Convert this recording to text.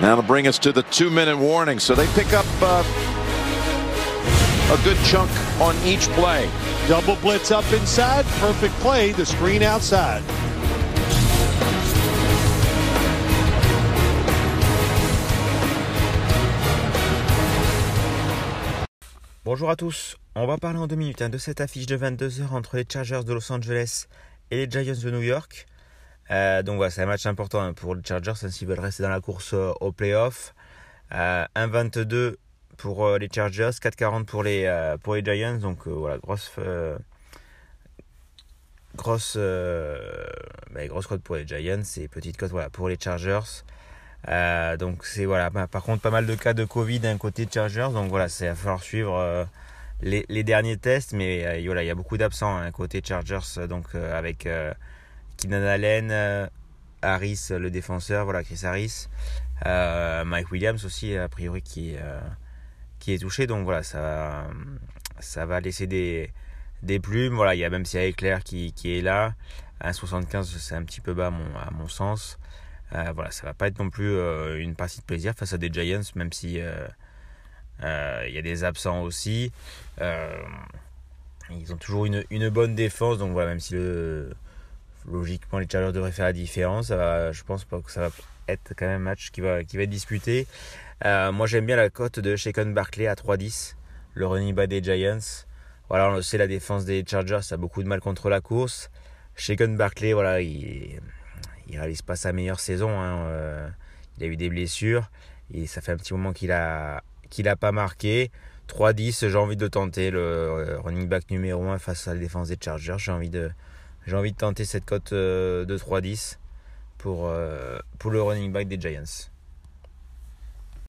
That'll bring us to the two-minute warning. So they pick up uh, a good chunk on each play. Double blitz up inside. Perfect play. The screen outside. Bonjour à tous, on va parler en deux minutes hein, de cette affiche de 22h entre les Chargers de Los Angeles et les Giants de New York. Euh, donc voilà, c'est un match important hein, pour les Chargers hein, s'ils veulent rester dans la course euh, au playoff. Euh, 1-22 pour euh, les Chargers, 4-40 pour les, euh, pour les Giants. Donc voilà, grosse, grosse, bah, grosse cote pour les Giants et petite cote voilà, pour les Chargers. Euh, donc c'est voilà, bah, par contre pas mal de cas de Covid d'un côté de Chargers, donc voilà, c'est à falloir suivre euh, les, les, derniers tests, mais euh, voilà, il y a beaucoup d'absents hein, côté Chargers, donc avec Keenan Allen, Harris le défenseur, voilà Chris Harris, Mike Williams aussi a priori qui qui est touché, donc voilà ça ça va laisser des des plumes, voilà il y a même si Claire qui qui est là, 1,75 c'est un petit peu bas à mon, à mon sens. Euh, voilà, ça va pas être non plus euh, une partie de plaisir face à des Giants, même si euh, il y a des absents aussi. ils ont toujours une, une, bonne défense, donc voilà, même si le, logiquement les Chargers devraient faire la différence, ça je pense pas que ça va être quand même un match qui va, qui va être disputé. moi j'aime bien la cote de Shaken Barkley à 3-10, le running back des Giants. Voilà, on le sait, la défense des Chargers a beaucoup de mal contre la course. Shaken Barkley, voilà, il il réalise pas sa meilleure saison. Hein, euh, il a eu des blessures et ça fait un petit moment qu'il a qu'il a pas marqué. 3-10, j'ai envie de tenter le euh, running back numéro 1 face à la défense des Chargers. J'ai envie de j'ai envie de tenter cette cote euh, de 3-10 pour, pour le running back des Giants.